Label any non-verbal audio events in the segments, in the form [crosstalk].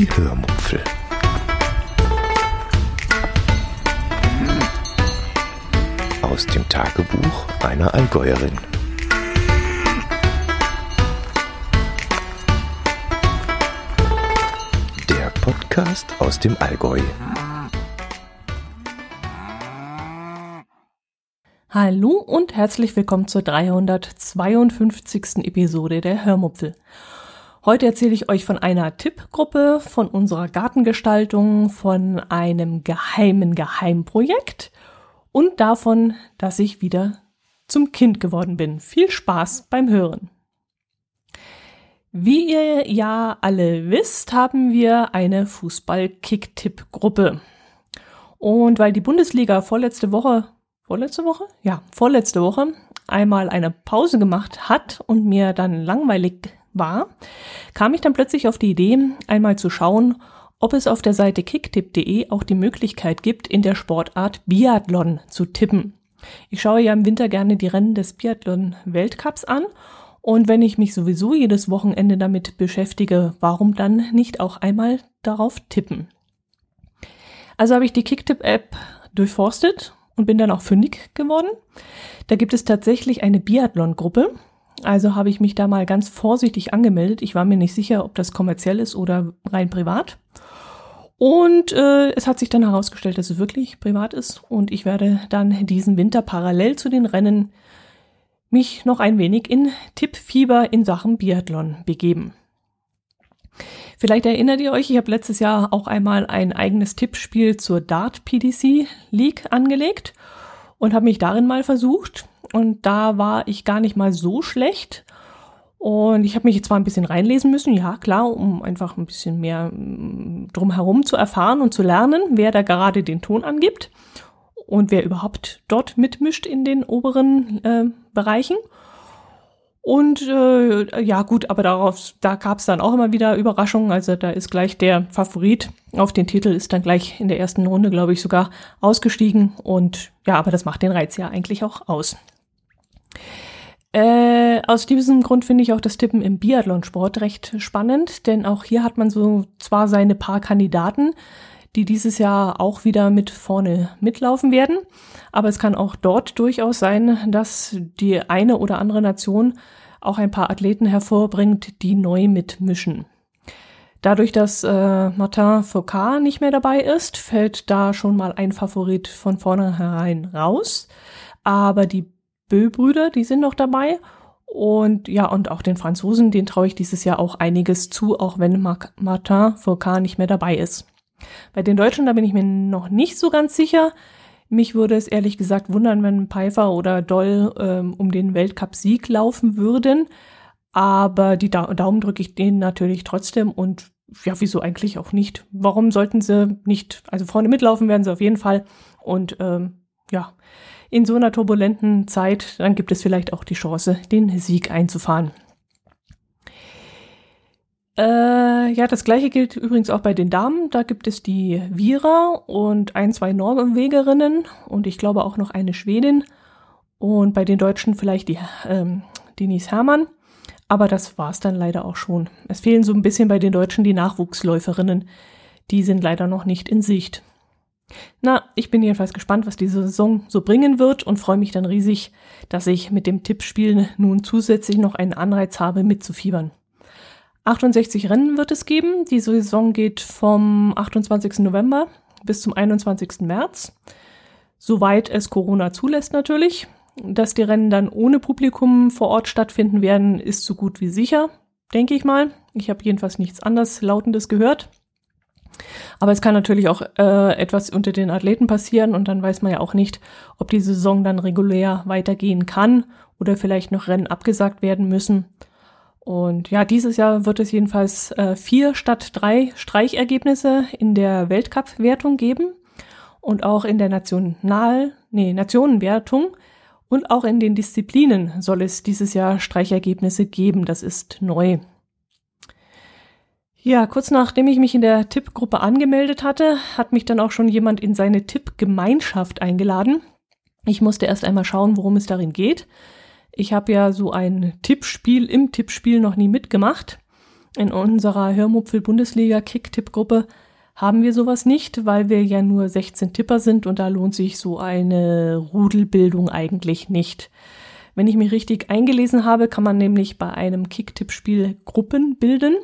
Die Hörmupfel. Aus dem Tagebuch einer Allgäuerin. Der Podcast aus dem Allgäu. Hallo und herzlich willkommen zur 352. Episode der Hörmupfel. Heute erzähle ich euch von einer Tippgruppe, von unserer Gartengestaltung, von einem geheimen Geheimprojekt und davon, dass ich wieder zum Kind geworden bin. Viel Spaß beim Hören. Wie ihr ja alle wisst, haben wir eine Fußball-Kick-Tipp-Gruppe. Und weil die Bundesliga vorletzte Woche, vorletzte Woche? Ja, vorletzte Woche einmal eine Pause gemacht hat und mir dann langweilig war, kam ich dann plötzlich auf die Idee, einmal zu schauen, ob es auf der Seite kicktip.de auch die Möglichkeit gibt, in der Sportart Biathlon zu tippen. Ich schaue ja im Winter gerne die Rennen des Biathlon-Weltcups an und wenn ich mich sowieso jedes Wochenende damit beschäftige, warum dann nicht auch einmal darauf tippen? Also habe ich die Kicktip-App durchforstet und bin dann auch fündig geworden. Da gibt es tatsächlich eine Biathlon-Gruppe also habe ich mich da mal ganz vorsichtig angemeldet. Ich war mir nicht sicher, ob das kommerziell ist oder rein privat. Und äh, es hat sich dann herausgestellt, dass es wirklich privat ist. Und ich werde dann diesen Winter parallel zu den Rennen mich noch ein wenig in Tippfieber in Sachen Biathlon begeben. Vielleicht erinnert ihr euch, ich habe letztes Jahr auch einmal ein eigenes Tippspiel zur Dart PDC League angelegt und habe mich darin mal versucht. Und da war ich gar nicht mal so schlecht. Und ich habe mich jetzt zwar ein bisschen reinlesen müssen, ja klar, um einfach ein bisschen mehr mm, drumherum zu erfahren und zu lernen, wer da gerade den Ton angibt und wer überhaupt dort mitmischt in den oberen äh, Bereichen. Und äh, ja gut, aber darauf, da gab es dann auch immer wieder Überraschungen. Also da ist gleich der Favorit auf den Titel, ist dann gleich in der ersten Runde, glaube ich, sogar ausgestiegen. Und ja, aber das macht den Reiz ja eigentlich auch aus. Äh, aus diesem Grund finde ich auch das Tippen im Biathlonsport recht spannend, denn auch hier hat man so zwar seine paar Kandidaten, die dieses Jahr auch wieder mit vorne mitlaufen werden, aber es kann auch dort durchaus sein, dass die eine oder andere Nation auch ein paar Athleten hervorbringt, die neu mitmischen. Dadurch, dass äh, Martin Foucault nicht mehr dabei ist, fällt da schon mal ein Favorit von vornherein raus. Aber die Bö-Brüder, die sind noch dabei. Und ja, und auch den Franzosen, den traue ich dieses Jahr auch einiges zu, auch wenn Martin Foucault nicht mehr dabei ist. Bei den Deutschen, da bin ich mir noch nicht so ganz sicher. Mich würde es ehrlich gesagt wundern, wenn Pfeiffer oder Doll ähm, um den Weltcup-Sieg laufen würden. Aber die da Daumen drücke ich denen natürlich trotzdem und ja, wieso eigentlich auch nicht? Warum sollten sie nicht, also vorne mitlaufen werden sie auf jeden Fall. Und ähm, ja, in so einer turbulenten Zeit, dann gibt es vielleicht auch die Chance, den Sieg einzufahren. Äh, ja, das gleiche gilt übrigens auch bei den Damen. Da gibt es die Vira und ein, zwei Norwegerinnen und ich glaube auch noch eine Schwedin. Und bei den Deutschen vielleicht die ähm, Denise Herrmann. Aber das war's dann leider auch schon. Es fehlen so ein bisschen bei den Deutschen die Nachwuchsläuferinnen. Die sind leider noch nicht in Sicht. Na, ich bin jedenfalls gespannt, was diese Saison so bringen wird und freue mich dann riesig, dass ich mit dem Tippspiel nun zusätzlich noch einen Anreiz habe, mitzufiebern. 68 Rennen wird es geben. Die Saison geht vom 28. November bis zum 21. März. Soweit es Corona zulässt natürlich. Dass die Rennen dann ohne Publikum vor Ort stattfinden werden, ist so gut wie sicher, denke ich mal. Ich habe jedenfalls nichts anderes Lautendes gehört. Aber es kann natürlich auch äh, etwas unter den Athleten passieren und dann weiß man ja auch nicht, ob die Saison dann regulär weitergehen kann oder vielleicht noch Rennen abgesagt werden müssen. Und ja, dieses Jahr wird es jedenfalls äh, vier statt drei Streichergebnisse in der Weltcup-Wertung geben und auch in der National, nee, Nationenwertung und auch in den Disziplinen soll es dieses Jahr Streichergebnisse geben. Das ist neu. Ja, kurz nachdem ich mich in der Tippgruppe angemeldet hatte, hat mich dann auch schon jemand in seine Tippgemeinschaft eingeladen. Ich musste erst einmal schauen, worum es darin geht. Ich habe ja so ein Tippspiel im Tippspiel noch nie mitgemacht. In unserer Hörmupfel-Bundesliga-Kicktipp-Gruppe haben wir sowas nicht, weil wir ja nur 16 Tipper sind und da lohnt sich so eine Rudelbildung eigentlich nicht. Wenn ich mich richtig eingelesen habe, kann man nämlich bei einem Kicktipp-Spiel Gruppen bilden,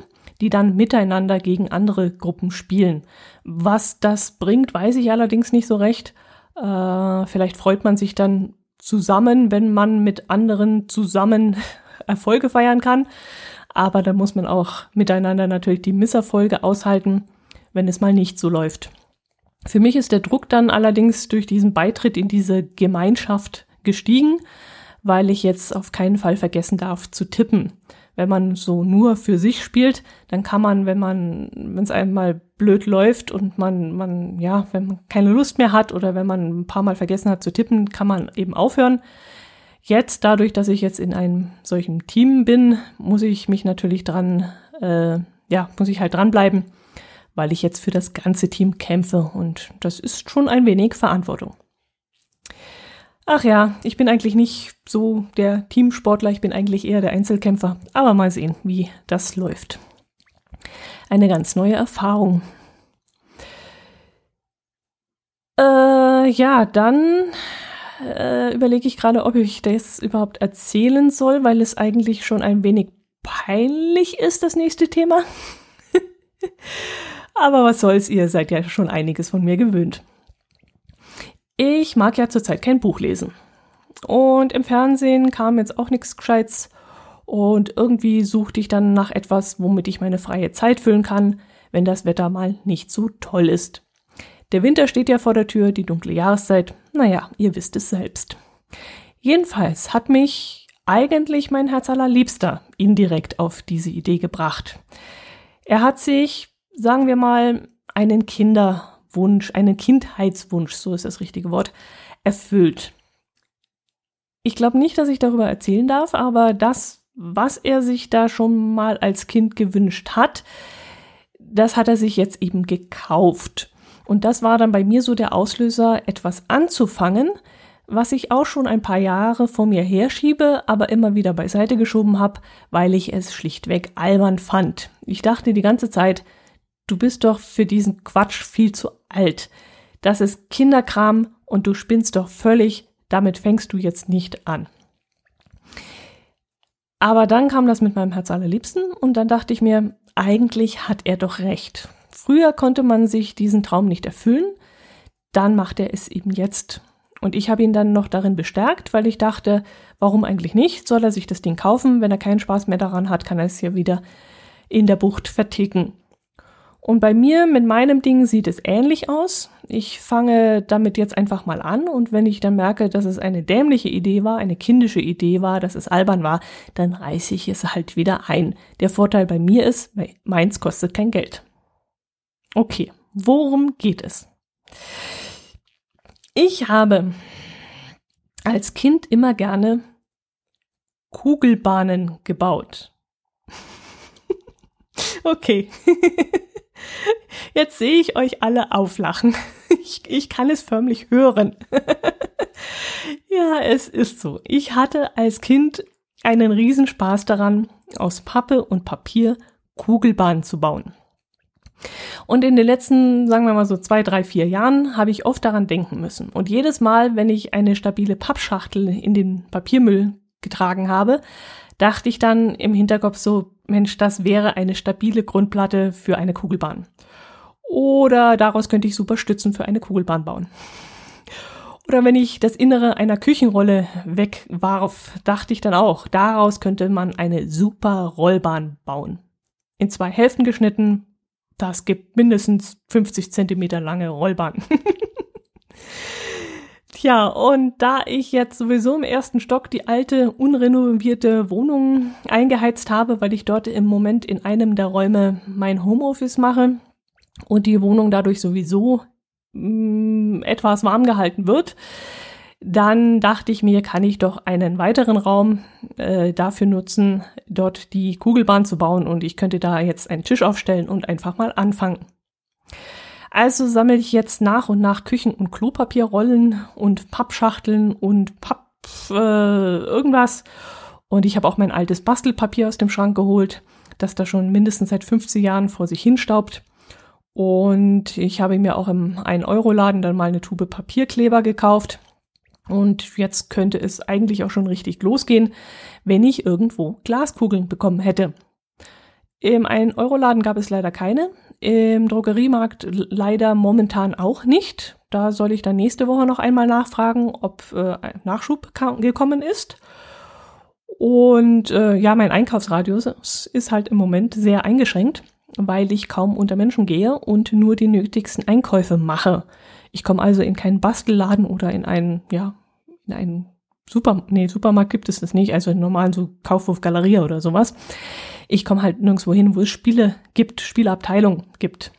die dann miteinander gegen andere Gruppen spielen. Was das bringt, weiß ich allerdings nicht so recht. Äh, vielleicht freut man sich dann zusammen, wenn man mit anderen zusammen [laughs] Erfolge feiern kann. Aber da muss man auch miteinander natürlich die Misserfolge aushalten, wenn es mal nicht so läuft. Für mich ist der Druck dann allerdings durch diesen Beitritt in diese Gemeinschaft gestiegen weil ich jetzt auf keinen Fall vergessen darf zu tippen. Wenn man so nur für sich spielt, dann kann man, wenn man, wenn es einmal blöd läuft und man, man, ja, wenn man keine Lust mehr hat oder wenn man ein paar Mal vergessen hat zu tippen, kann man eben aufhören. Jetzt, dadurch, dass ich jetzt in einem solchen Team bin, muss ich mich natürlich dran, äh, ja, muss ich halt dranbleiben, weil ich jetzt für das ganze Team kämpfe und das ist schon ein wenig Verantwortung. Ach ja, ich bin eigentlich nicht so der Teamsportler, ich bin eigentlich eher der Einzelkämpfer. Aber mal sehen, wie das läuft. Eine ganz neue Erfahrung. Äh, ja, dann äh, überlege ich gerade, ob ich das überhaupt erzählen soll, weil es eigentlich schon ein wenig peinlich ist, das nächste Thema. [laughs] Aber was soll's, ihr seid ja schon einiges von mir gewöhnt. Ich mag ja zurzeit kein Buch lesen. Und im Fernsehen kam jetzt auch nichts Gescheites. Und irgendwie suchte ich dann nach etwas, womit ich meine freie Zeit füllen kann, wenn das Wetter mal nicht so toll ist. Der Winter steht ja vor der Tür, die dunkle Jahreszeit. Naja, ihr wisst es selbst. Jedenfalls hat mich eigentlich mein Herz allerliebster indirekt auf diese Idee gebracht. Er hat sich, sagen wir mal, einen Kinder- Wunsch, einen Kindheitswunsch, so ist das richtige Wort, erfüllt. Ich glaube nicht, dass ich darüber erzählen darf, aber das, was er sich da schon mal als Kind gewünscht hat, das hat er sich jetzt eben gekauft. Und das war dann bei mir so der Auslöser, etwas anzufangen, was ich auch schon ein paar Jahre vor mir herschiebe, aber immer wieder beiseite geschoben habe, weil ich es schlichtweg albern fand. Ich dachte die ganze Zeit, du bist doch für diesen Quatsch viel zu alt. Das ist Kinderkram und du spinnst doch völlig, damit fängst du jetzt nicht an. Aber dann kam das mit meinem Herz allerliebsten und dann dachte ich mir, eigentlich hat er doch recht. Früher konnte man sich diesen Traum nicht erfüllen, dann macht er es eben jetzt. Und ich habe ihn dann noch darin bestärkt, weil ich dachte, warum eigentlich nicht? Soll er sich das Ding kaufen? Wenn er keinen Spaß mehr daran hat, kann er es ja wieder in der Bucht verticken. Und bei mir mit meinem Ding sieht es ähnlich aus. Ich fange damit jetzt einfach mal an und wenn ich dann merke, dass es eine dämliche Idee war, eine kindische Idee war, dass es albern war, dann reiße ich es halt wieder ein. Der Vorteil bei mir ist, meins kostet kein Geld. Okay, worum geht es? Ich habe als Kind immer gerne Kugelbahnen gebaut. [laughs] okay. [laughs] [laughs] Jetzt sehe ich euch alle auflachen. [laughs] Ich, ich kann es förmlich hören. [laughs] ja, es ist so. Ich hatte als Kind einen Riesenspaß daran, aus Pappe und Papier Kugelbahnen zu bauen. Und in den letzten, sagen wir mal so zwei, drei, vier Jahren habe ich oft daran denken müssen. Und jedes Mal, wenn ich eine stabile Pappschachtel in den Papiermüll getragen habe, dachte ich dann im Hinterkopf so, Mensch, das wäre eine stabile Grundplatte für eine Kugelbahn. Oder daraus könnte ich super Stützen für eine Kugelbahn bauen. Oder wenn ich das Innere einer Küchenrolle wegwarf, dachte ich dann auch, daraus könnte man eine super Rollbahn bauen. In zwei Hälften geschnitten, das gibt mindestens 50 Zentimeter lange Rollbahn. [laughs] Tja, und da ich jetzt sowieso im ersten Stock die alte, unrenovierte Wohnung eingeheizt habe, weil ich dort im Moment in einem der Räume mein Homeoffice mache und die Wohnung dadurch sowieso mh, mm, etwas warm gehalten wird, dann dachte ich mir, kann ich doch einen weiteren Raum äh, dafür nutzen, dort die Kugelbahn zu bauen und ich könnte da jetzt einen Tisch aufstellen und einfach mal anfangen. Also sammle ich jetzt nach und nach Küchen- und Klopapierrollen und Pappschachteln und Papp äh, irgendwas. Und ich habe auch mein altes Bastelpapier aus dem Schrank geholt. das da schon mindestens seit 50 Jahren vor sich hinstaubt. Und ich habe mir auch im 1-Euro-Laden dann mal eine Tube Papierkleber gekauft. Und jetzt könnte es eigentlich auch schon richtig losgehen, wenn ich irgendwo Glaskugeln bekommen hätte. Im 1-Euro-Laden gab es leider keine. Im Drogeriemarkt leider momentan auch nicht. Da soll ich dann nächste Woche noch einmal nachfragen, ob äh, Nachschub gekommen ist. Und äh, ja, mein Einkaufsradius ist halt im Moment sehr eingeschränkt weil ich kaum unter Menschen gehe und nur die nötigsten Einkäufe mache. Ich komme also in keinen Bastelladen oder in einen, ja, in einen Super, nee, Supermarkt gibt es das nicht, also in normalen so Kaufhof, Galerie oder sowas. Ich komme halt nirgendwo hin, wo es Spiele gibt, Spieleabteilung gibt.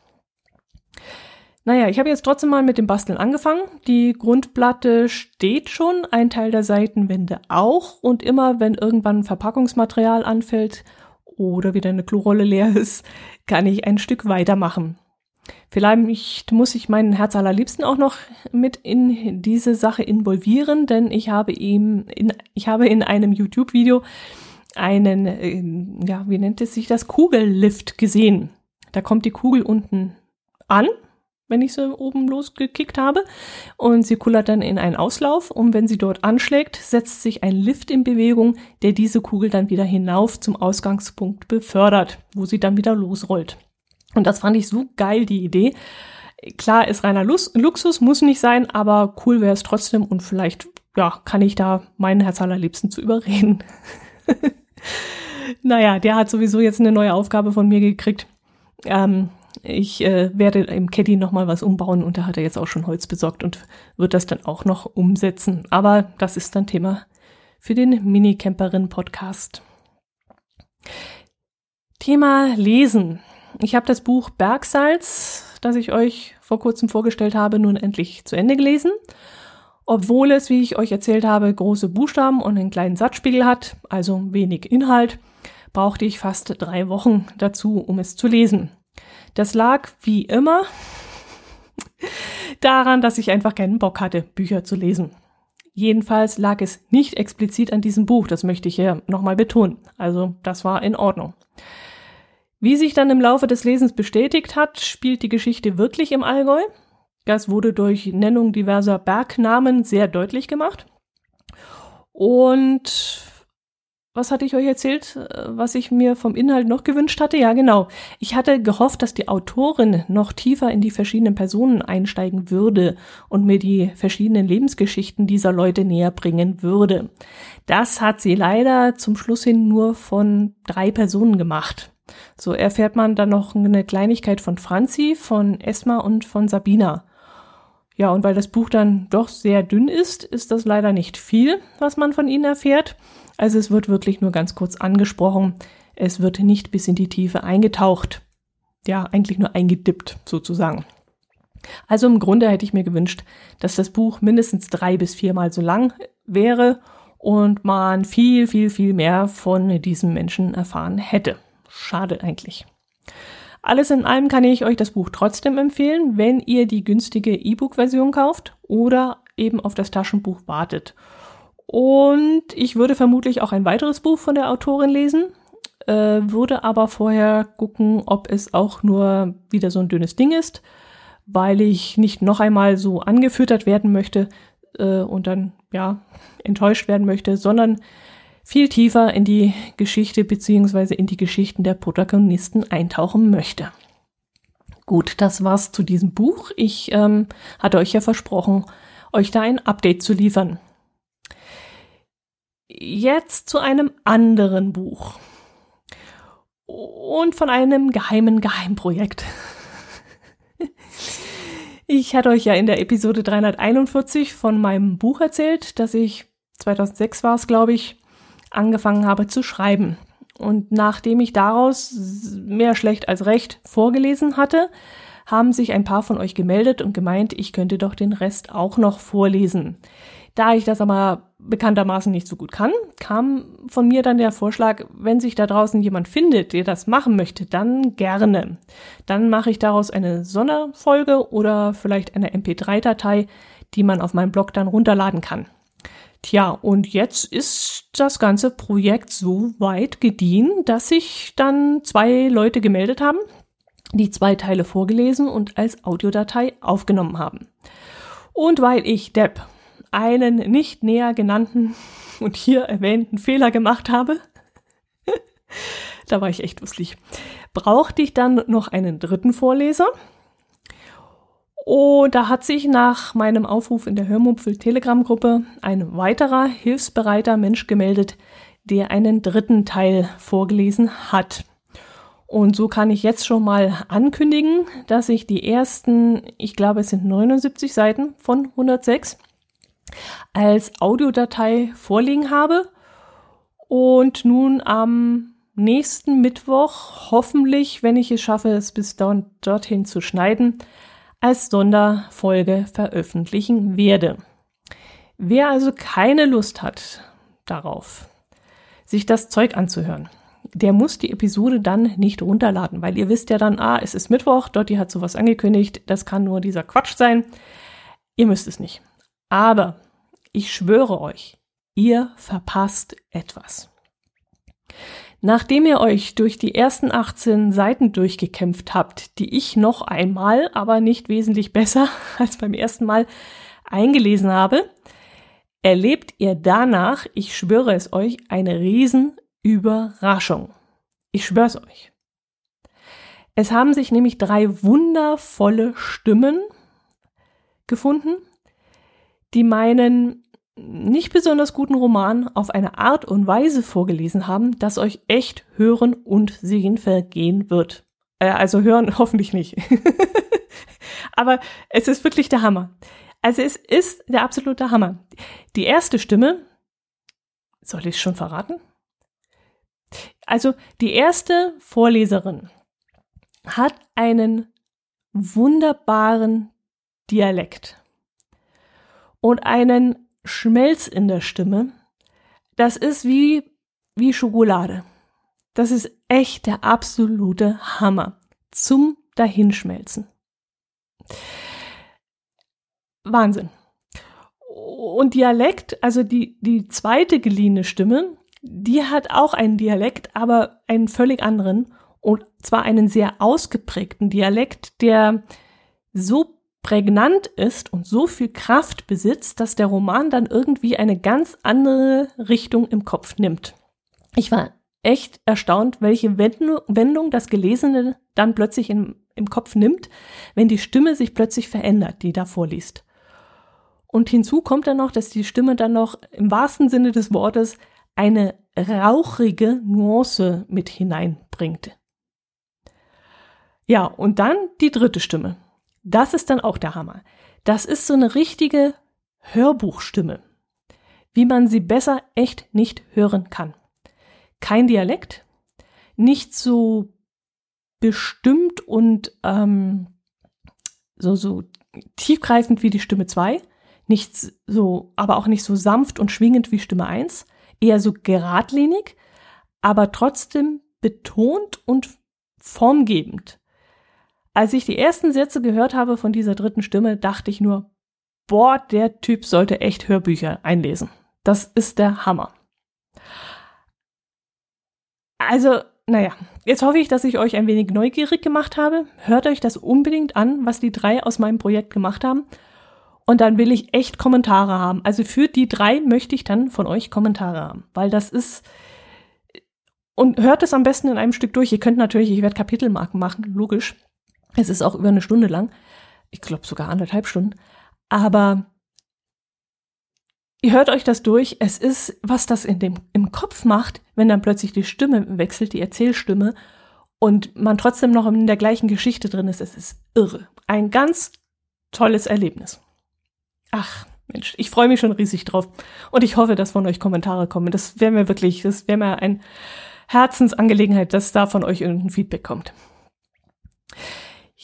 Naja, ich habe jetzt trotzdem mal mit dem Basteln angefangen. Die Grundplatte steht schon, ein Teil der Seitenwände auch. Und immer, wenn irgendwann Verpackungsmaterial anfällt oder wieder eine Klorolle leer ist, kann ich ein Stück weitermachen. Vielleicht muss ich meinen Herz allerliebsten auch noch mit in diese Sache involvieren, denn ich habe ihm, in, ich habe in einem YouTube-Video einen, äh, ja, wie nennt es sich das, Kugellift gesehen. Da kommt die Kugel unten an, wenn ich sie oben losgekickt habe, und sie kullert dann in einen Auslauf und wenn sie dort anschlägt, setzt sich ein Lift in Bewegung, der diese Kugel dann wieder hinauf zum Ausgangspunkt befördert, wo sie dann wieder losrollt. Und das fand ich so geil, die Idee. Klar, ist reiner Luxus, muss nicht sein, aber cool wäre es trotzdem und vielleicht, ja, kann ich da meinen Herz allerliebsten zu überreden. [laughs] [laughs] naja, der hat sowieso jetzt eine neue Aufgabe von mir gekriegt. Ähm, ich äh, werde im Caddy nochmal was umbauen und da hat er jetzt auch schon Holz besorgt und wird das dann auch noch umsetzen. Aber das ist dann Thema für den Mini-Camperin-Podcast. Thema Lesen. Ich habe das Buch Bergsalz, das ich euch vor kurzem vorgestellt habe, nun endlich zu Ende gelesen. Obwohl es, wie ich euch erzählt habe, große Buchstaben und einen kleinen Satzspiegel hat, also wenig Inhalt, brauchte ich fast drei Wochen dazu, um es zu lesen. Das lag, wie immer, [laughs] daran, dass ich einfach keinen Bock hatte, Bücher zu lesen. Jedenfalls lag es nicht explizit an diesem Buch, das möchte ich hier nochmal betonen. Also das war in Ordnung. Wie sich dann im Laufe des Lesens bestätigt hat, spielt die Geschichte wirklich im Allgäu. Das wurde durch Nennung diverser Bergnamen sehr deutlich gemacht. Und was hatte ich euch erzählt, was ich mir vom Inhalt noch gewünscht hatte? Ja, genau. Ich hatte gehofft, dass die Autorin noch tiefer in die verschiedenen Personen einsteigen würde und mir die verschiedenen Lebensgeschichten dieser Leute näher bringen würde. Das hat sie leider zum Schluss hin nur von drei Personen gemacht. So erfährt man dann noch eine Kleinigkeit von Franzi, von Esma und von Sabina. Ja, und weil das Buch dann doch sehr dünn ist, ist das leider nicht viel, was man von ihnen erfährt. Also es wird wirklich nur ganz kurz angesprochen. Es wird nicht bis in die Tiefe eingetaucht. Ja, eigentlich nur eingedippt sozusagen. Also im Grunde hätte ich mir gewünscht, dass das Buch mindestens drei bis viermal so lang wäre und man viel, viel, viel mehr von diesem Menschen erfahren hätte. Schade eigentlich. Alles in allem kann ich euch das Buch trotzdem empfehlen, wenn ihr die günstige E-Book-Version kauft oder eben auf das Taschenbuch wartet. Und ich würde vermutlich auch ein weiteres Buch von der Autorin lesen, äh, würde aber vorher gucken, ob es auch nur wieder so ein dünnes Ding ist, weil ich nicht noch einmal so angefüttert werden möchte äh, und dann ja enttäuscht werden möchte, sondern viel tiefer in die Geschichte beziehungsweise in die Geschichten der Protagonisten eintauchen möchte. Gut, das war's zu diesem Buch. Ich ähm, hatte euch ja versprochen, euch da ein Update zu liefern. Jetzt zu einem anderen Buch und von einem geheimen Geheimprojekt. [laughs] Ich hatte euch ja in der Episode 341 von meinem Buch erzählt, dass ich 2006 war es, glaube ich, angefangen habe zu schreiben. Und nachdem ich daraus mehr schlecht als recht vorgelesen hatte, haben sich ein paar von euch gemeldet und gemeint, ich könnte doch den Rest auch noch vorlesen. Da ich das aber bekanntermaßen nicht so gut kann, kam von mir dann der Vorschlag, wenn sich da draußen jemand findet, der das machen möchte, dann gerne. Dann mache ich daraus eine Sonderfolge oder vielleicht eine MP3-Datei, die man auf meinem Blog dann runterladen kann. Tja, und jetzt ist das ganze Projekt so weit gediehen, dass sich dann zwei Leute gemeldet haben, die zwei Teile vorgelesen und als Audiodatei aufgenommen haben. Und weil ich Depp einen nicht näher genannten [laughs] und hier erwähnten Fehler gemacht habe, [laughs] da war ich echt lustig, brauchte ich dann noch einen dritten Vorleser. Und da hat sich nach meinem Aufruf in der Hörmupfel Telegram-Gruppe ein weiterer hilfsbereiter Mensch gemeldet, der einen dritten Teil vorgelesen hat. Und so kann ich jetzt schon mal ankündigen, dass ich die ersten, ich glaube es sind 79 Seiten von 106, als Audiodatei vorliegen habe und nun am nächsten Mittwoch, hoffentlich, wenn ich es schaffe, es bis dorthin zu schneiden, als Sonderfolge veröffentlichen werde. Wer also keine Lust hat darauf, sich das Zeug anzuhören, der muss die Episode dann nicht runterladen, weil ihr wisst ja dann, ah, es ist Mittwoch, Dotti hat sowas angekündigt, das kann nur dieser Quatsch sein. Ihr müsst es nicht. Aber ich schwöre euch, ihr verpasst etwas. Nachdem ihr euch durch die ersten 18 Seiten durchgekämpft habt, die ich noch einmal, aber nicht wesentlich besser [laughs] als beim ersten Mal eingelesen habe, erlebt ihr danach, ich schwöre es euch, eine Riesenüberraschung. Ich schwöre es euch. Es haben sich nämlich drei wundervolle Stimmen gefunden, die meinen nicht besonders guten Roman auf eine Art und Weise vorgelesen haben, dass euch echt Hören und Sehen vergehen wird. Äh, also hören [laughs] hoffentlich nicht. [laughs] Aber es ist wirklich der Hammer. Also es ist der absolute Hammer. Die erste Stimme, soll ich es schon verraten? Also die erste Vorleserin hat einen wunderbaren Dialekt und einen Schmelz in der Stimme, das ist wie, wie Schokolade. Das ist echt der absolute Hammer zum Dahinschmelzen. Wahnsinn. Und Dialekt, also die, die zweite geliehene Stimme, die hat auch einen Dialekt, aber einen völlig anderen. Und zwar einen sehr ausgeprägten Dialekt, der so prägnant ist und so viel Kraft besitzt, dass der Roman dann irgendwie eine ganz andere Richtung im Kopf nimmt. Ich war echt erstaunt, welche Wendung das Gelesene dann plötzlich im, im Kopf nimmt, wenn die Stimme sich plötzlich verändert, die da vorliest. Und hinzu kommt dann noch, dass die Stimme dann noch im wahrsten Sinne des Wortes eine rauchige Nuance mit hineinbringt. Ja, und dann die dritte Stimme. Das ist dann auch der Hammer. Das ist so eine richtige Hörbuchstimme, wie man sie besser echt nicht hören kann. Kein Dialekt, nicht so bestimmt und ähm, so, so tiefgreifend wie die Stimme 2, nicht so, aber auch nicht so sanft und schwingend wie Stimme 1, eher so geradlinig, aber trotzdem betont und formgebend. Als ich die ersten Sätze gehört habe von dieser dritten Stimme, dachte ich nur, boah, der Typ sollte echt Hörbücher einlesen. Das ist der Hammer. Also, naja, jetzt hoffe ich, dass ich euch ein wenig neugierig gemacht habe. Hört euch das unbedingt an, was die drei aus meinem Projekt gemacht haben. Und dann will ich echt Kommentare haben. Also für die drei möchte ich dann von euch Kommentare haben, weil das ist. Und hört es am besten in einem Stück durch. Ihr könnt natürlich, ich werde Kapitelmarken machen, logisch. Es ist auch über eine Stunde lang. Ich glaube sogar anderthalb Stunden. Aber ihr hört euch das durch. Es ist, was das in dem, im Kopf macht, wenn dann plötzlich die Stimme wechselt, die Erzählstimme, und man trotzdem noch in der gleichen Geschichte drin ist. Es ist irre. Ein ganz tolles Erlebnis. Ach, Mensch, ich freue mich schon riesig drauf. Und ich hoffe, dass von euch Kommentare kommen. Das wäre mir wirklich, das wäre mir ein Herzensangelegenheit, dass da von euch irgendein Feedback kommt.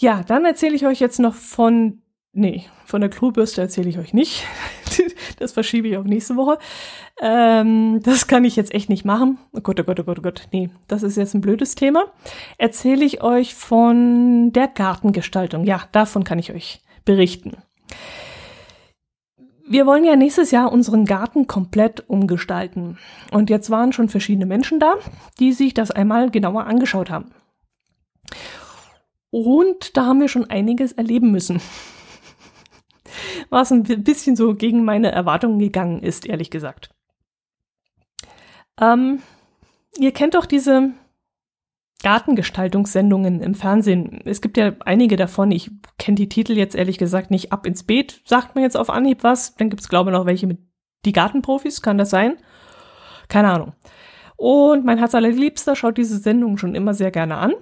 Ja, dann erzähle ich euch jetzt noch von, nee, von der Klobürste erzähle ich euch nicht. [laughs] das verschiebe ich auf nächste Woche. Ähm, das kann ich jetzt echt nicht machen. Oh Gott, oh Gott, oh Gott, oh Gott. Nee, das ist jetzt ein blödes Thema. Erzähle ich euch von der Gartengestaltung. Ja, davon kann ich euch berichten. Wir wollen ja nächstes Jahr unseren Garten komplett umgestalten. Und jetzt waren schon verschiedene Menschen da, die sich das einmal genauer angeschaut haben. Und da haben wir schon einiges erleben müssen. [laughs] Was ein bisschen so gegen meine Erwartungen gegangen ist, ehrlich gesagt. Ähm, ihr kennt doch diese Gartengestaltungssendungen im Fernsehen. Es gibt ja einige davon. Ich kenne die Titel jetzt ehrlich gesagt nicht. Ab ins Beet sagt man jetzt auf Anhieb was. Dann gibt es, glaube ich, noch welche mit die Gartenprofis. Kann das sein? Keine Ahnung. Und mein Herz allerliebster schaut diese Sendung schon immer sehr gerne an.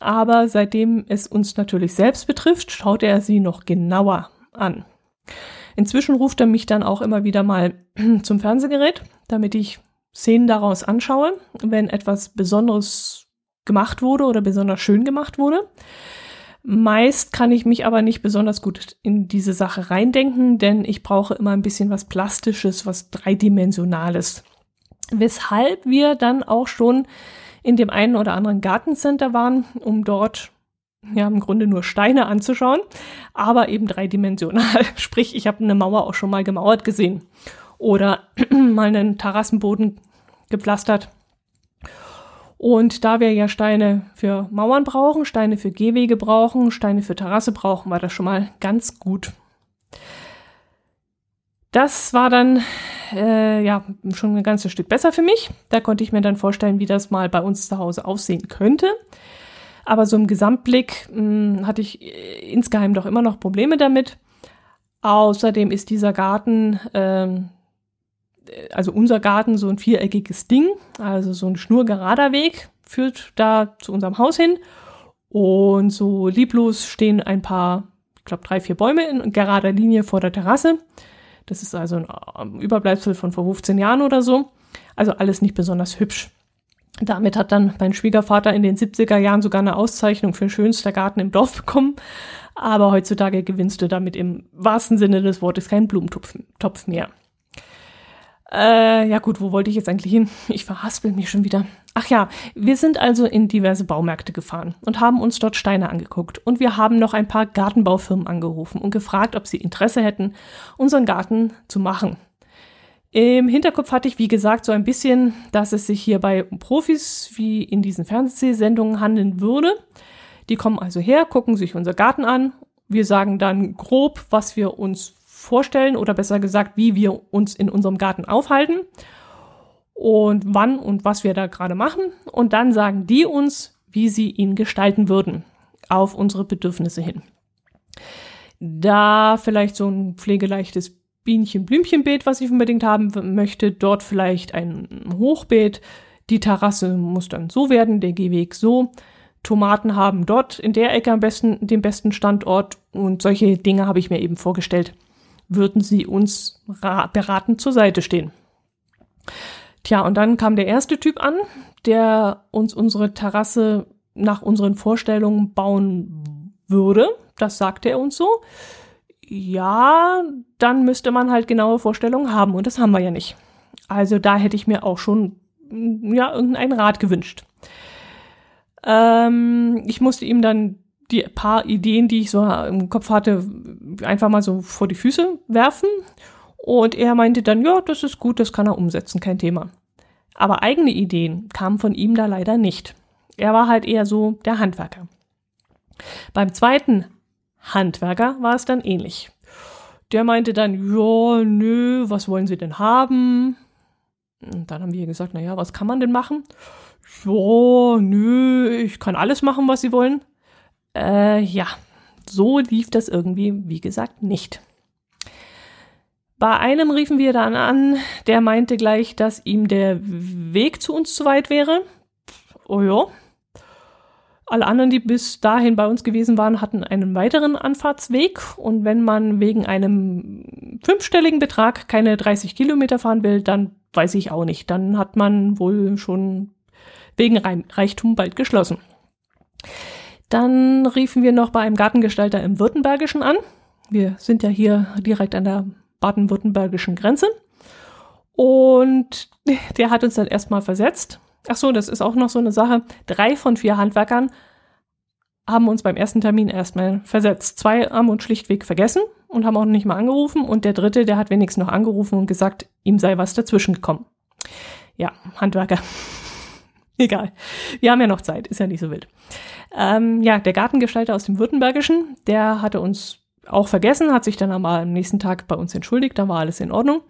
Aber seitdem es uns natürlich selbst betrifft, schaut er sie noch genauer an. Inzwischen ruft er mich dann auch immer wieder mal [clears throat] zum Fernsehgerät, damit ich Szenen daraus anschaue, wenn etwas Besonderes gemacht wurde oder besonders schön gemacht wurde. Meist kann ich mich aber nicht besonders gut in diese Sache reindenken, denn ich brauche immer ein bisschen was Plastisches, was Dreidimensionales. Weshalb wir dann auch schon in dem einen oder anderen Gartencenter waren, um dort ja im Grunde nur Steine anzuschauen, aber eben dreidimensional. [laughs] Sprich, ich habe eine Mauer auch schon mal gemauert gesehen oder [clears throat] mal einen Terrassenboden gepflastert und da wir ja Steine für Mauern brauchen, Steine für Gehwege brauchen, Steine für Terrasse brauchen, war das schon mal ganz gut. Das war dann äh, ja schon ein ganzes Stück besser für mich. Da konnte ich mir dann vorstellen, wie das mal bei uns zu Hause aussehen könnte. Aber so im Gesamtblick mh, hatte ich äh, insgeheim doch immer noch Probleme damit. Außerdem ist dieser Garten ähm, also unser Garten so ein viereckiges Ding, also so ein schnurgerader Weg führt da zu unserem Haus hin. Und so lieblos stehen ein paar, ich glaube, drei, vier Bäume in gerader Linie vor der Terrasse. Das ist also ein ähm, Überbleibsel von vor 15 Jahren oder so. Also alles nicht besonders hübsch. Damit hat dann mein Schwiegervater in den 70er Jahren sogar eine Auszeichnung für schönster Garten im Dorf bekommen. Aber heutzutage gewinnst du damit im wahrsten Sinne des Wortes keinen Blumentopf mehr. Äh, ja gut, wo wollte ich jetzt eigentlich hin? [laughs] Ich verhaspel mich schon wieder. Ach ja, wir sind also in diverse Baumärkte gefahren und haben uns dort Steine angeguckt. Und wir haben noch ein paar Gartenbaufirmen angerufen und gefragt, ob sie Interesse hätten, unseren Garten zu machen. Im Hinterkopf hatte ich, wie gesagt, so ein bisschen, dass es sich hierbei um Profis wie in diesen Fernsehsendungen handeln würde. Die kommen also her, gucken sich unser Garten an. Wir sagen dann grob, was wir uns vorstellen oder besser gesagt, wie wir uns in unserem Garten aufhalten und wann und was wir da gerade machen. Und dann sagen die uns, wie sie ihn gestalten würden auf unsere Bedürfnisse hin. Da vielleicht so ein pflegeleichtes Bienchen-Blümchenbeet, was ich unbedingt haben möchte, dort vielleicht ein Hochbeet. Die Terrasse muss dann so werden, der Gehweg so. Tomaten haben dort in der Ecke am besten den besten Standort und solche Dinge habe ich mir eben vorgestellt würden sie uns beratend zur Seite stehen. Tja, und dann kam der erste Typ an, der uns unsere Terrasse nach unseren Vorstellungen bauen würde. Das sagte er uns so. Ja, dann müsste man halt genaue Vorstellungen haben und das haben wir ja nicht. Also da hätte ich mir auch schon ja irgendeinen Rat gewünscht. Ähm, ich musste ihm dann die paar Ideen, die ich so im Kopf hatte, einfach mal so vor die Füße werfen. Und er meinte dann, ja, das ist gut, das kann er umsetzen, kein Thema. Aber eigene Ideen kamen von ihm da leider nicht. Er war halt eher so der Handwerker. Beim zweiten Handwerker war es dann ähnlich. Der meinte dann, ja, nö, was wollen Sie denn haben? Und dann haben wir gesagt, naja, was kann man denn machen? Ja, nö, ich kann alles machen, was Sie wollen. Äh, ja, so lief das irgendwie, wie gesagt, nicht. Bei einem riefen wir dann an, der meinte gleich, dass ihm der Weg zu uns zu weit wäre. Oh ja. Alle anderen, die bis dahin bei uns gewesen waren, hatten einen weiteren Anfahrtsweg. Und wenn man wegen einem fünfstelligen Betrag keine 30 Kilometer fahren will, dann weiß ich auch nicht. Dann hat man wohl schon wegen Reichtum bald geschlossen. Dann riefen wir noch bei einem Gartengestalter im Württembergischen an. Wir sind ja hier direkt an der baden-württembergischen Grenze. Und der hat uns dann erstmal versetzt. Ach so, das ist auch noch so eine Sache. Drei von vier Handwerkern haben uns beim ersten Termin erstmal versetzt. Zwei haben uns schlichtweg vergessen und haben auch nicht mal angerufen. Und der dritte, der hat wenigstens noch angerufen und gesagt, ihm sei was dazwischen gekommen. Ja, Handwerker. Egal. Wir haben ja noch Zeit, ist ja nicht so wild. Ähm, ja, der Gartengestalter aus dem Württembergischen, der hatte uns auch vergessen, hat sich dann einmal am nächsten Tag bei uns entschuldigt, da war alles in Ordnung.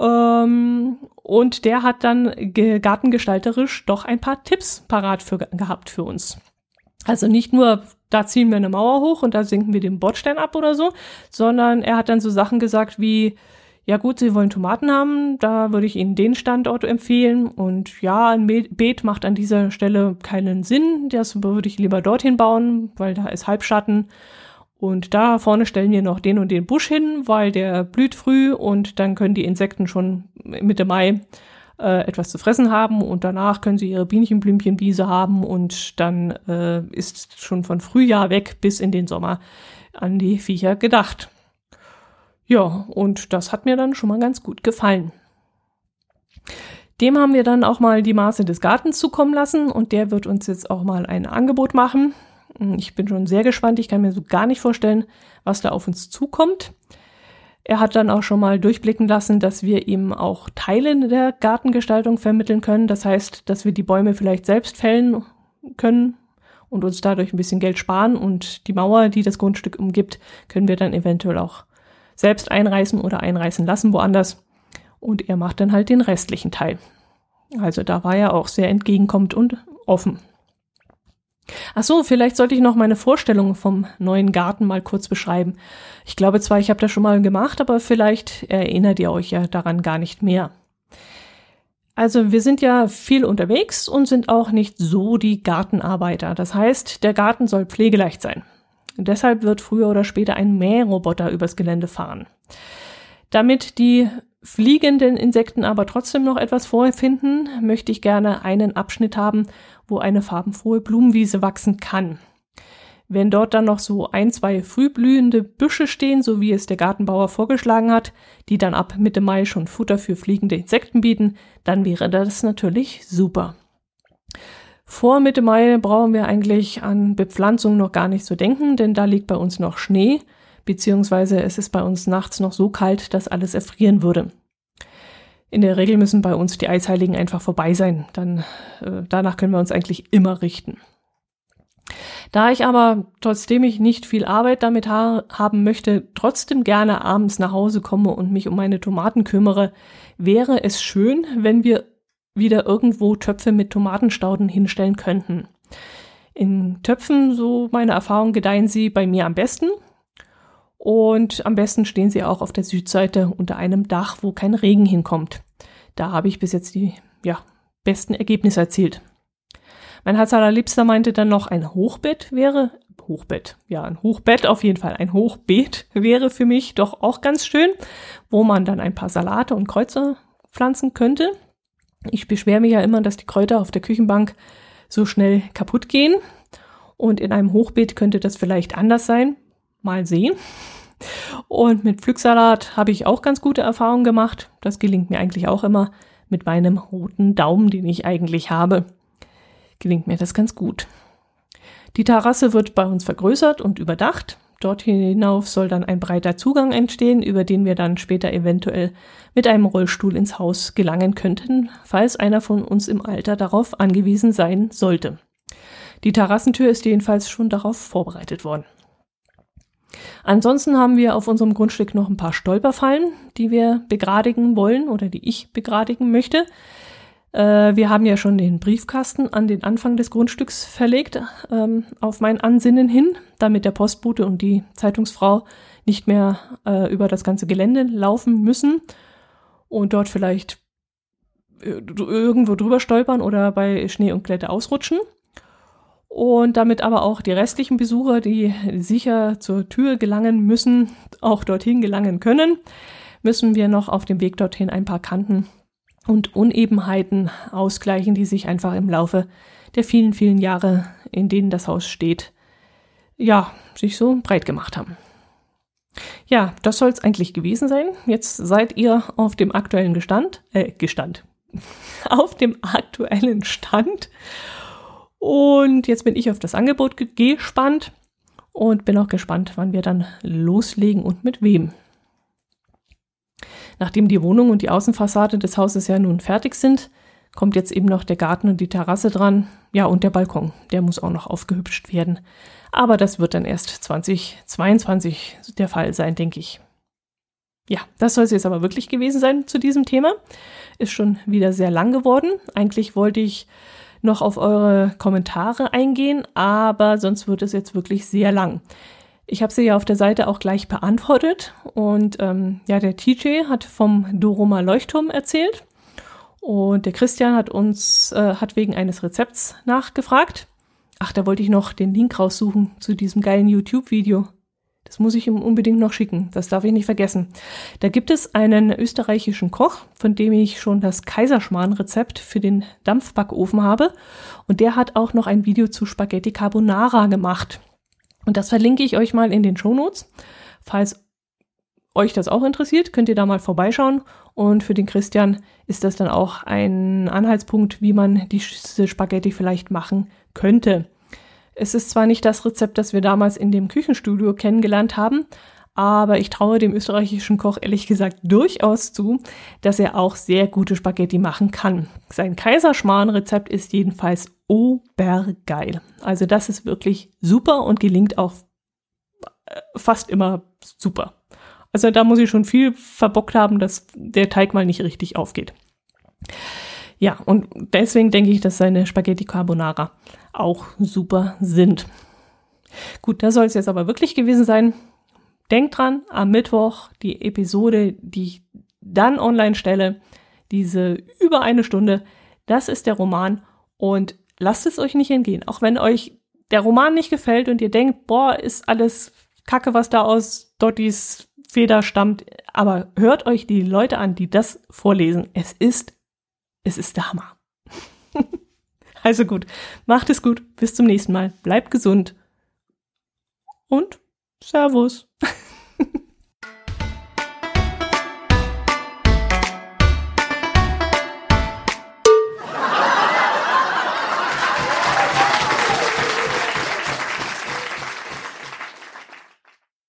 Ähm, und der hat dann gartengestalterisch doch ein paar Tipps parat für, gehabt für uns. Also nicht nur, da ziehen wir eine Mauer hoch und da sinken wir den Bordstein ab oder so, sondern er hat dann so Sachen gesagt wie, ja gut, Sie wollen Tomaten haben, da würde ich Ihnen den Standort empfehlen. Und ja, ein Beet macht an dieser Stelle keinen Sinn. Das würde ich lieber dorthin bauen, weil da ist Halbschatten. Und da vorne stellen wir noch den und den Busch hin, weil der blüht früh und dann können die Insekten schon Mitte Mai äh, etwas zu fressen haben und danach können sie ihre Bienchenblümchenwiese haben und dann äh, ist schon von Frühjahr weg bis in den Sommer an die Viecher gedacht. Ja, und das hat mir dann schon mal ganz gut gefallen. Dem haben wir dann auch mal die Maße des Gartens zukommen lassen und der wird uns jetzt auch mal ein Angebot machen. Ich bin schon sehr gespannt. Ich kann mir so gar nicht vorstellen, was da auf uns zukommt. Er hat dann auch schon mal durchblicken lassen, dass wir ihm auch Teile der Gartengestaltung vermitteln können. Das heißt, dass wir die Bäume vielleicht selbst fällen können und uns dadurch ein bisschen Geld sparen und die Mauer, die das Grundstück umgibt, können wir dann eventuell auch selbst einreißen oder einreißen lassen woanders. Und er macht dann halt den restlichen Teil. Also da war er auch sehr entgegenkommend und offen. Ach so, vielleicht sollte ich noch meine Vorstellung vom neuen Garten mal kurz beschreiben. Ich glaube zwar, ich habe das schon mal gemacht, aber vielleicht erinnert ihr euch ja daran gar nicht mehr. Also wir sind ja viel unterwegs und sind auch nicht so die Gartenarbeiter. Das heißt, der Garten soll pflegeleicht sein. Deshalb wird früher oder später ein Mähroboter übers Gelände fahren. Damit die fliegenden Insekten aber trotzdem noch etwas vorfinden, möchte ich gerne einen Abschnitt haben, wo eine farbenfrohe Blumenwiese wachsen kann. Wenn dort dann noch so ein, zwei frühblühende Büsche stehen, so wie es der Gartenbauer vorgeschlagen hat, die dann ab Mitte Mai schon Futter für fliegende Insekten bieten, dann wäre das natürlich super. Vor Mitte Mai brauchen wir eigentlich an Bepflanzung noch gar nicht zu denken, denn da liegt bei uns noch Schnee, beziehungsweise es ist bei uns nachts noch so kalt, dass alles erfrieren würde. In der Regel müssen bei uns die Eisheiligen einfach vorbei sein. Dann, äh, danach können wir uns eigentlich immer richten. Da ich aber, trotzdem ich nicht viel Arbeit damit ha haben möchte, trotzdem gerne abends nach Hause komme und mich um meine Tomaten kümmere, wäre es schön, wenn wir wieder irgendwo Töpfe mit Tomatenstauden hinstellen könnten. In Töpfen, so meine Erfahrung, gedeihen sie bei mir am besten. Und am besten stehen sie auch auf der Südseite unter einem Dach, wo kein Regen hinkommt. Da habe ich bis jetzt die ja, besten Ergebnisse erzielt. Mein Herz allerliebster meinte dann noch, ein Hochbett wäre, Hochbett, ja, ein Hochbett auf jeden Fall, ein Hochbeet wäre für mich doch auch ganz schön, wo man dann ein paar Salate und Kreuzer pflanzen könnte. Ich beschwere mich ja immer, dass die Kräuter auf der Küchenbank so schnell kaputt gehen. Und in einem Hochbeet könnte das vielleicht anders sein. Mal sehen. Und mit Pflücksalat habe ich auch ganz gute Erfahrungen gemacht. Das gelingt mir eigentlich auch immer mit meinem roten Daumen, den ich eigentlich habe. Gelingt mir das ganz gut. Die Terrasse wird bei uns vergrößert und überdacht. Dort hinauf soll dann ein breiter Zugang entstehen, über den wir dann später eventuell mit einem Rollstuhl ins Haus gelangen könnten, falls einer von uns im Alter darauf angewiesen sein sollte. Die Terrassentür ist jedenfalls schon darauf vorbereitet worden. Ansonsten haben wir auf unserem Grundstück noch ein paar Stolperfallen, die wir begradigen wollen oder die ich begradigen möchte. Äh, wir haben ja schon den Briefkasten an den Anfang des Grundstücks verlegt, ähm, auf mein Ansinnen hin, damit der Postbote und die Zeitungsfrau nicht mehr äh, über das ganze Gelände laufen müssen und dort vielleicht äh, irgendwo drüber stolpern oder bei Schnee und Glätte ausrutschen. Und damit aber auch die restlichen Besucher, die sicher zur Tür gelangen müssen, auch dorthin gelangen können, müssen wir noch auf dem Weg dorthin ein paar Kanten und Unebenheiten ausgleichen, die sich einfach im Laufe der vielen, vielen Jahre, in denen das Haus steht, ja, sich so breit gemacht haben. Ja, das soll es eigentlich gewesen sein. Jetzt seid ihr auf dem aktuellen Gestand, äh, Gestand, [laughs] auf dem aktuellen Stand und jetzt bin ich auf das Angebot gespannt. und bin auch gespannt, wann wir dann loslegen und mit wem. Nachdem die Wohnung und die Außenfassade des Hauses ja nun fertig sind, kommt jetzt eben noch der Garten und die Terrasse dran. Ja, und der Balkon, der muss auch noch aufgehübscht werden. Aber das wird dann erst 2022 der Fall sein, denke ich. Ja, das soll es jetzt aber wirklich gewesen sein zu diesem Thema. Ist schon wieder sehr lang geworden. Eigentlich wollte ich noch auf eure Kommentare eingehen, aber sonst wird es jetzt wirklich sehr lang. Ich habe sie ja auf der Seite auch gleich beantwortet und ähm, ja, der TJ hat vom Doroma Leuchtturm erzählt und der Christian hat uns äh, hat wegen eines Rezepts nachgefragt. Ach, da wollte ich noch den Link raussuchen zu diesem geilen YouTube-Video. Das muss ich ihm unbedingt noch schicken. Das darf ich nicht vergessen. Da gibt es einen österreichischen Koch, von dem ich schon das Kaiserschmarrn-Rezept für den Dampfbackofen habe. Und der hat auch noch ein Video zu Spaghetti Carbonara gemacht. Und das verlinke ich euch mal in den Shownotes. Falls euch das auch interessiert, könnt ihr da mal vorbeischauen. Und für den Christian ist das dann auch ein Anhaltspunkt, wie man diese Spaghetti vielleicht machen könnte. Es ist zwar nicht das Rezept, das wir damals in dem Küchenstudio kennengelernt haben, aber ich traue dem österreichischen Koch ehrlich gesagt durchaus zu, dass er auch sehr gute Spaghetti machen kann. Sein Kaiserschmarrn-Rezept ist jedenfalls obergeil. Also das ist wirklich super und gelingt auch äh, fast immer super. Also da muss ich schon viel verbockt haben, dass der Teig mal nicht richtig aufgeht. Ja, und deswegen denke ich, dass seine Spaghetti Carbonara auch super sind. Gut, das soll es jetzt aber wirklich gewesen sein. Denkt dran, am Mittwoch die Episode, die ich dann online stelle, diese über eine Stunde, das ist der Roman und lasst es euch nicht entgehen. Auch wenn euch der Roman nicht gefällt und ihr denkt, boah, ist alles Kacke, was da aus Dottys Feder stammt, aber hört euch die Leute an, die das vorlesen. Es ist es ist der Hammer. [laughs] also gut, macht es gut. Bis zum nächsten Mal. Bleibt gesund. Und Servus. [laughs]